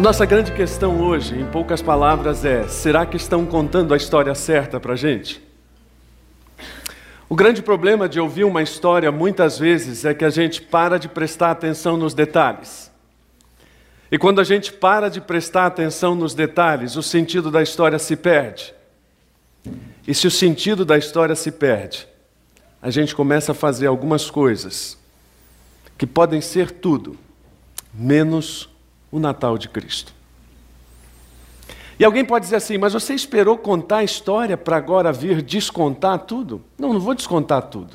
A nossa grande questão hoje, em poucas palavras, é: será que estão contando a história certa para a gente? O grande problema de ouvir uma história muitas vezes é que a gente para de prestar atenção nos detalhes. E quando a gente para de prestar atenção nos detalhes, o sentido da história se perde. E se o sentido da história se perde, a gente começa a fazer algumas coisas que podem ser tudo, menos o Natal de Cristo. E alguém pode dizer assim, mas você esperou contar a história para agora vir descontar tudo? Não, não vou descontar tudo.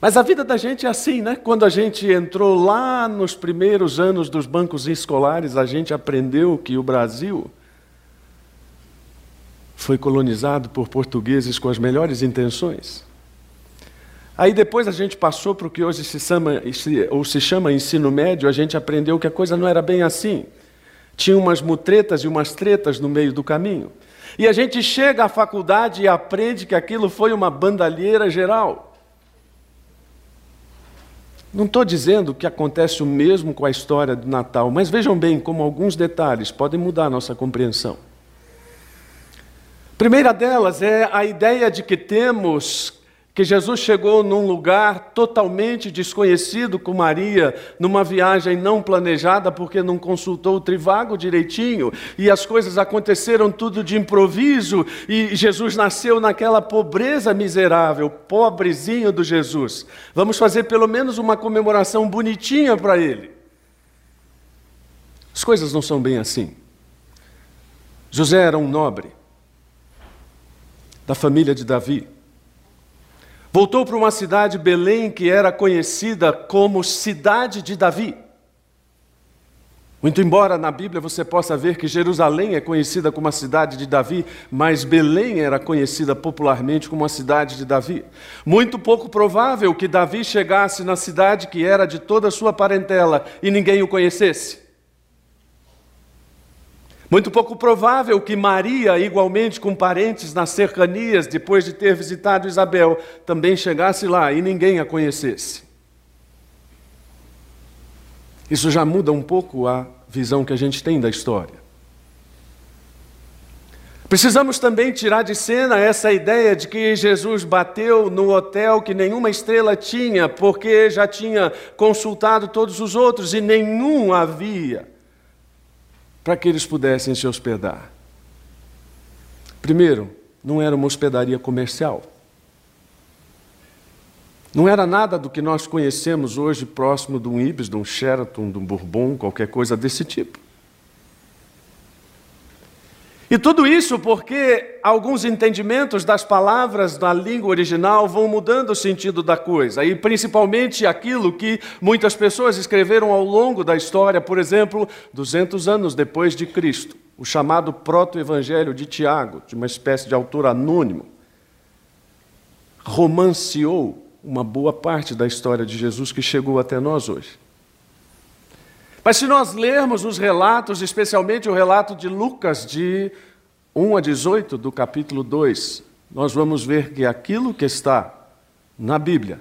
Mas a vida da gente é assim, né? Quando a gente entrou lá nos primeiros anos dos bancos escolares, a gente aprendeu que o Brasil foi colonizado por portugueses com as melhores intenções. Aí depois a gente passou para o que hoje se chama, ou se chama ensino médio, a gente aprendeu que a coisa não era bem assim. Tinha umas mutretas e umas tretas no meio do caminho. E a gente chega à faculdade e aprende que aquilo foi uma bandalheira geral. Não estou dizendo que acontece o mesmo com a história do Natal, mas vejam bem como alguns detalhes podem mudar a nossa compreensão. Primeira delas é a ideia de que temos que Jesus chegou num lugar totalmente desconhecido com Maria, numa viagem não planejada, porque não consultou o trivago direitinho, e as coisas aconteceram tudo de improviso, e Jesus nasceu naquela pobreza miserável, pobrezinho do Jesus. Vamos fazer pelo menos uma comemoração bonitinha para ele. As coisas não são bem assim. José era um nobre, da família de Davi. Voltou para uma cidade, Belém, que era conhecida como Cidade de Davi. Muito embora na Bíblia você possa ver que Jerusalém é conhecida como a cidade de Davi, mas Belém era conhecida popularmente como a cidade de Davi. Muito pouco provável que Davi chegasse na cidade que era de toda a sua parentela e ninguém o conhecesse. Muito pouco provável que Maria, igualmente com parentes nas cercanias, depois de ter visitado Isabel, também chegasse lá e ninguém a conhecesse. Isso já muda um pouco a visão que a gente tem da história. Precisamos também tirar de cena essa ideia de que Jesus bateu no hotel que nenhuma estrela tinha, porque já tinha consultado todos os outros e nenhum havia para que eles pudessem se hospedar. Primeiro, não era uma hospedaria comercial. Não era nada do que nós conhecemos hoje próximo de um Ibis, de um Sheraton, de um Bourbon, qualquer coisa desse tipo. E tudo isso porque alguns entendimentos das palavras da língua original vão mudando o sentido da coisa, e principalmente aquilo que muitas pessoas escreveram ao longo da história, por exemplo, 200 anos depois de Cristo, o chamado proto-evangelho de Tiago, de uma espécie de autor anônimo, romanceou uma boa parte da história de Jesus que chegou até nós hoje. Mas se nós lermos os relatos, especialmente o relato de Lucas, de 1 a 18 do capítulo 2, nós vamos ver que aquilo que está na Bíblia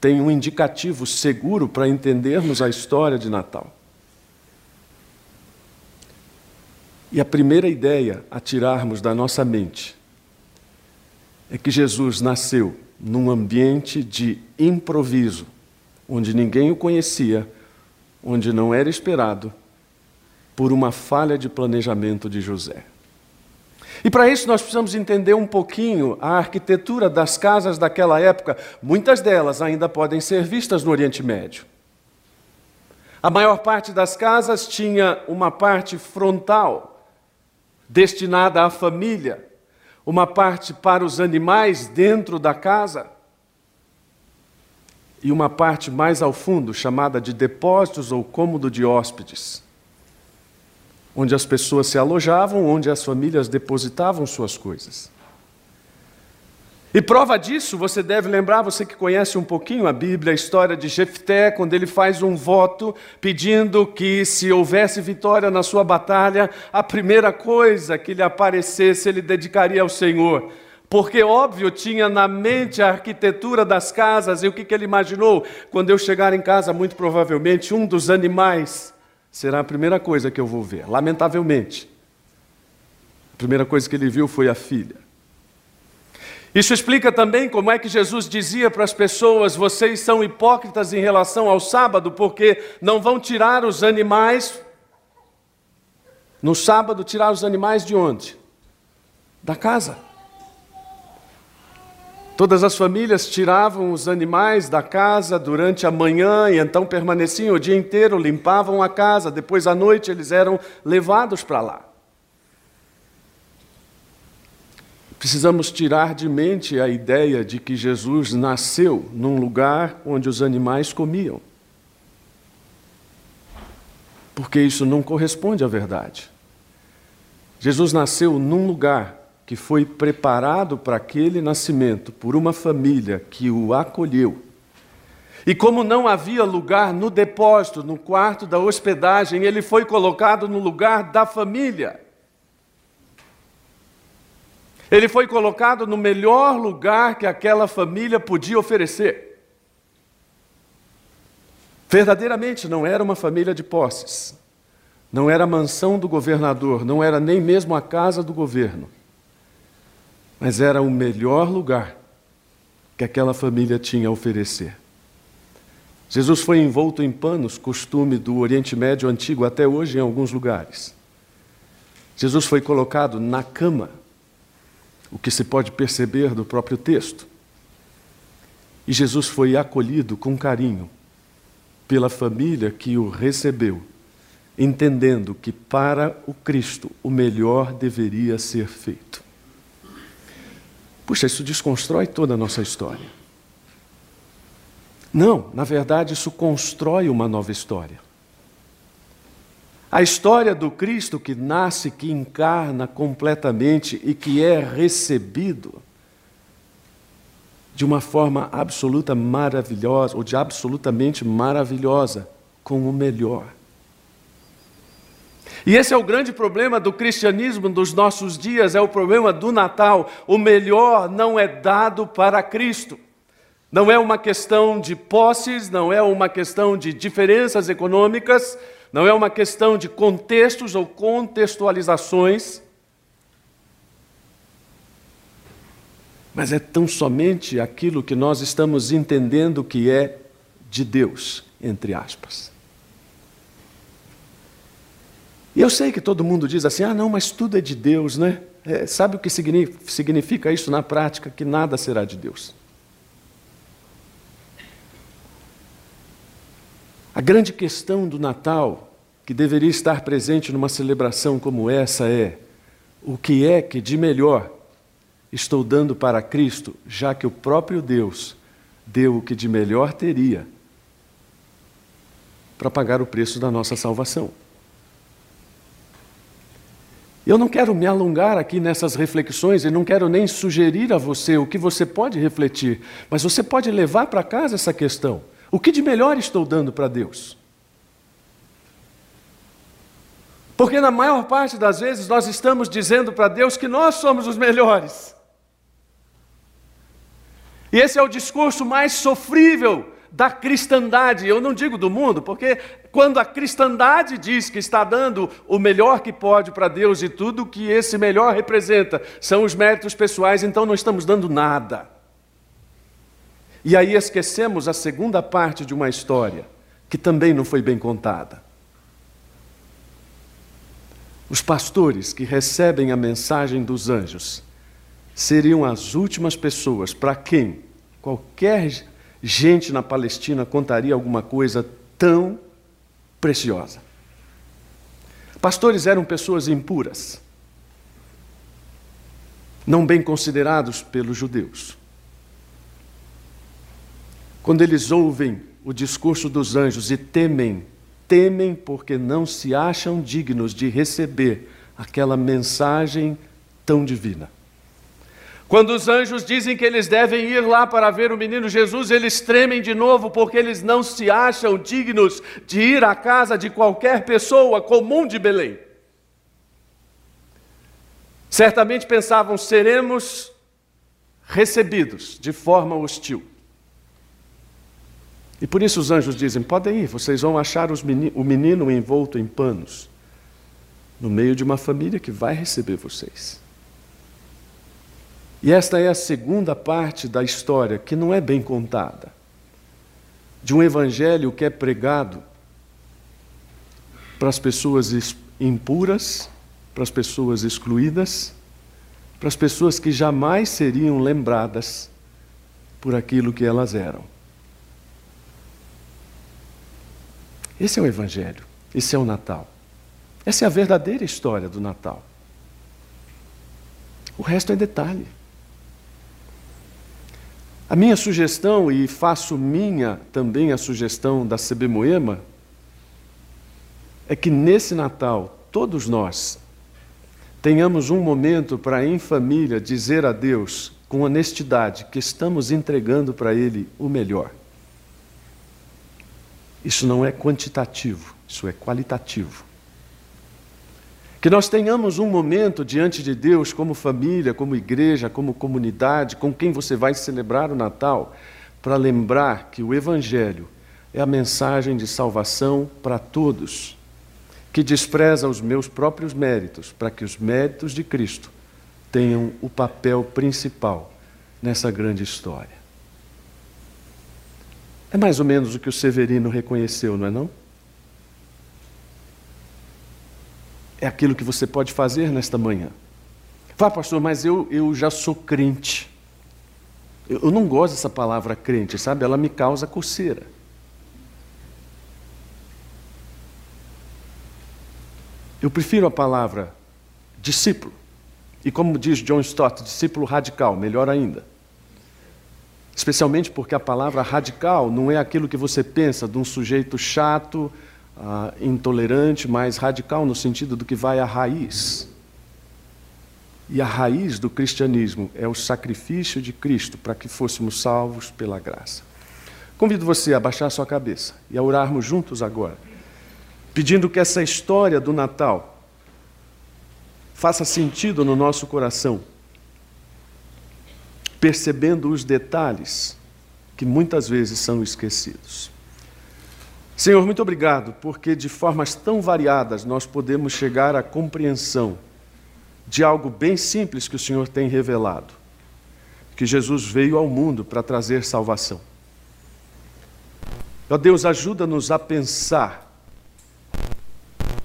tem um indicativo seguro para entendermos a história de Natal. E a primeira ideia a tirarmos da nossa mente é que Jesus nasceu num ambiente de improviso, onde ninguém o conhecia onde não era esperado, por uma falha de planejamento de José. E para isso nós precisamos entender um pouquinho a arquitetura das casas daquela época. Muitas delas ainda podem ser vistas no Oriente Médio. A maior parte das casas tinha uma parte frontal, destinada à família, uma parte para os animais dentro da casa e uma parte mais ao fundo, chamada de depósitos ou cômodo de hóspedes, onde as pessoas se alojavam, onde as famílias depositavam suas coisas. E prova disso, você deve lembrar, você que conhece um pouquinho a Bíblia, a história de Jefté, quando ele faz um voto pedindo que, se houvesse vitória na sua batalha, a primeira coisa que lhe aparecesse ele dedicaria ao Senhor porque, óbvio, tinha na mente a arquitetura das casas e o que, que ele imaginou? Quando eu chegar em casa, muito provavelmente um dos animais será a primeira coisa que eu vou ver. Lamentavelmente, a primeira coisa que ele viu foi a filha. Isso explica também como é que Jesus dizia para as pessoas: vocês são hipócritas em relação ao sábado, porque não vão tirar os animais. No sábado, tirar os animais de onde? Da casa. Todas as famílias tiravam os animais da casa durante a manhã e então permaneciam o dia inteiro, limpavam a casa, depois à noite eles eram levados para lá. Precisamos tirar de mente a ideia de que Jesus nasceu num lugar onde os animais comiam. Porque isso não corresponde à verdade. Jesus nasceu num lugar que foi preparado para aquele nascimento por uma família que o acolheu. E como não havia lugar no depósito, no quarto da hospedagem, ele foi colocado no lugar da família. Ele foi colocado no melhor lugar que aquela família podia oferecer. Verdadeiramente não era uma família de posses, não era a mansão do governador, não era nem mesmo a casa do governo, mas era o melhor lugar que aquela família tinha a oferecer. Jesus foi envolto em panos, costume do Oriente Médio antigo até hoje em alguns lugares. Jesus foi colocado na cama o que se pode perceber do próprio texto. E Jesus foi acolhido com carinho pela família que o recebeu, entendendo que para o Cristo o melhor deveria ser feito. Puxa, isso desconstrói toda a nossa história. Não, na verdade, isso constrói uma nova história. A história do Cristo que nasce, que encarna completamente e que é recebido de uma forma absoluta maravilhosa, ou de absolutamente maravilhosa, com o melhor. E esse é o grande problema do cristianismo dos nossos dias, é o problema do Natal. O melhor não é dado para Cristo. Não é uma questão de posses, não é uma questão de diferenças econômicas, não é uma questão de contextos ou contextualizações, mas é tão somente aquilo que nós estamos entendendo que é de Deus, entre aspas. E eu sei que todo mundo diz assim: ah, não, mas tudo é de Deus, né? É, sabe o que significa isso na prática? Que nada será de Deus. A grande questão do Natal, que deveria estar presente numa celebração como essa, é: o que é que de melhor estou dando para Cristo, já que o próprio Deus deu o que de melhor teria para pagar o preço da nossa salvação? Eu não quero me alongar aqui nessas reflexões e não quero nem sugerir a você o que você pode refletir, mas você pode levar para casa essa questão. O que de melhor estou dando para Deus? Porque na maior parte das vezes nós estamos dizendo para Deus que nós somos os melhores. E esse é o discurso mais sofrível da cristandade. Eu não digo do mundo, porque quando a cristandade diz que está dando o melhor que pode para Deus e tudo que esse melhor representa são os méritos pessoais, então não estamos dando nada. E aí esquecemos a segunda parte de uma história, que também não foi bem contada. Os pastores que recebem a mensagem dos anjos seriam as últimas pessoas para quem qualquer gente na Palestina contaria alguma coisa tão preciosa. Pastores eram pessoas impuras, não bem considerados pelos judeus. Quando eles ouvem o discurso dos anjos e temem, temem porque não se acham dignos de receber aquela mensagem tão divina. Quando os anjos dizem que eles devem ir lá para ver o menino Jesus, eles tremem de novo porque eles não se acham dignos de ir à casa de qualquer pessoa comum de Belém. Certamente pensavam: seremos recebidos de forma hostil. E por isso os anjos dizem: podem ir, vocês vão achar o menino envolto em panos, no meio de uma família que vai receber vocês. E esta é a segunda parte da história que não é bem contada, de um evangelho que é pregado para as pessoas impuras, para as pessoas excluídas, para as pessoas que jamais seriam lembradas por aquilo que elas eram. Esse é o Evangelho, esse é o Natal. Essa é a verdadeira história do Natal. O resto é detalhe. A minha sugestão, e faço minha também a sugestão da CB Moema, é que nesse Natal, todos nós tenhamos um momento para, em família, dizer a Deus com honestidade que estamos entregando para Ele o melhor. Isso não é quantitativo, isso é qualitativo. Que nós tenhamos um momento diante de Deus, como família, como igreja, como comunidade, com quem você vai celebrar o Natal, para lembrar que o Evangelho é a mensagem de salvação para todos, que despreza os meus próprios méritos, para que os méritos de Cristo tenham o papel principal nessa grande história. É mais ou menos o que o Severino reconheceu, não é não? É aquilo que você pode fazer nesta manhã. Vá, pastor, mas eu, eu já sou crente. Eu, eu não gosto dessa palavra crente, sabe? Ela me causa coceira. Eu prefiro a palavra discípulo. E como diz John Stott, discípulo radical, melhor ainda. Especialmente porque a palavra radical não é aquilo que você pensa de um sujeito chato, uh, intolerante, mas radical no sentido do que vai à raiz. E a raiz do cristianismo é o sacrifício de Cristo para que fôssemos salvos pela graça. Convido você a baixar sua cabeça e a orarmos juntos agora, pedindo que essa história do Natal faça sentido no nosso coração percebendo os detalhes que muitas vezes são esquecidos. Senhor, muito obrigado, porque de formas tão variadas nós podemos chegar à compreensão de algo bem simples que o Senhor tem revelado: que Jesus veio ao mundo para trazer salvação. Ó Deus, ajuda-nos a pensar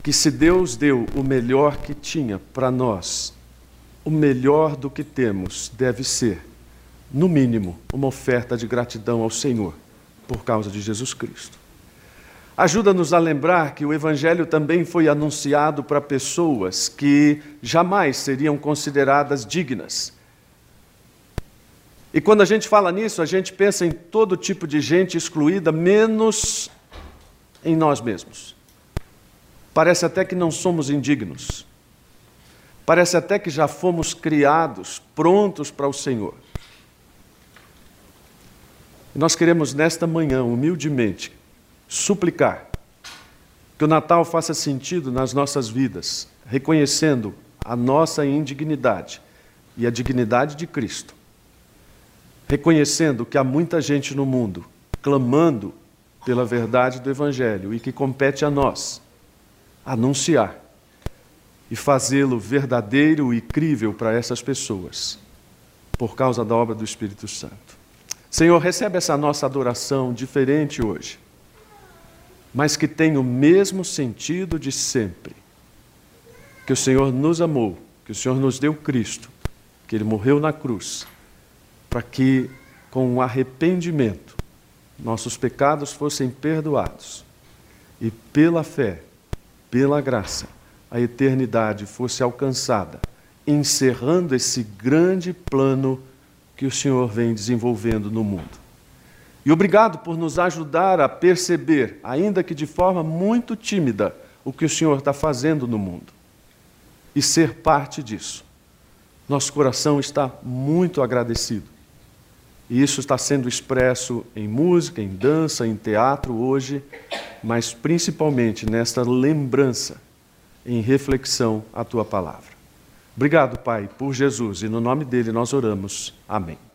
que se Deus deu o melhor que tinha para nós, o melhor do que temos deve ser no mínimo, uma oferta de gratidão ao Senhor por causa de Jesus Cristo. Ajuda-nos a lembrar que o Evangelho também foi anunciado para pessoas que jamais seriam consideradas dignas. E quando a gente fala nisso, a gente pensa em todo tipo de gente excluída, menos em nós mesmos. Parece até que não somos indignos. Parece até que já fomos criados, prontos para o Senhor. Nós queremos nesta manhã, humildemente, suplicar que o Natal faça sentido nas nossas vidas, reconhecendo a nossa indignidade e a dignidade de Cristo. Reconhecendo que há muita gente no mundo clamando pela verdade do Evangelho e que compete a nós anunciar e fazê-lo verdadeiro e crível para essas pessoas, por causa da obra do Espírito Santo. Senhor, recebe essa nossa adoração diferente hoje, mas que tem o mesmo sentido de sempre. Que o Senhor nos amou, que o Senhor nos deu Cristo, que Ele morreu na cruz, para que, com o arrependimento, nossos pecados fossem perdoados e, pela fé, pela graça, a eternidade fosse alcançada, encerrando esse grande plano que o Senhor vem desenvolvendo no mundo. E obrigado por nos ajudar a perceber, ainda que de forma muito tímida, o que o Senhor está fazendo no mundo e ser parte disso. Nosso coração está muito agradecido. E isso está sendo expresso em música, em dança, em teatro hoje, mas principalmente nesta lembrança, em reflexão à tua palavra. Obrigado, Pai, por Jesus, e no nome dele nós oramos. Amém.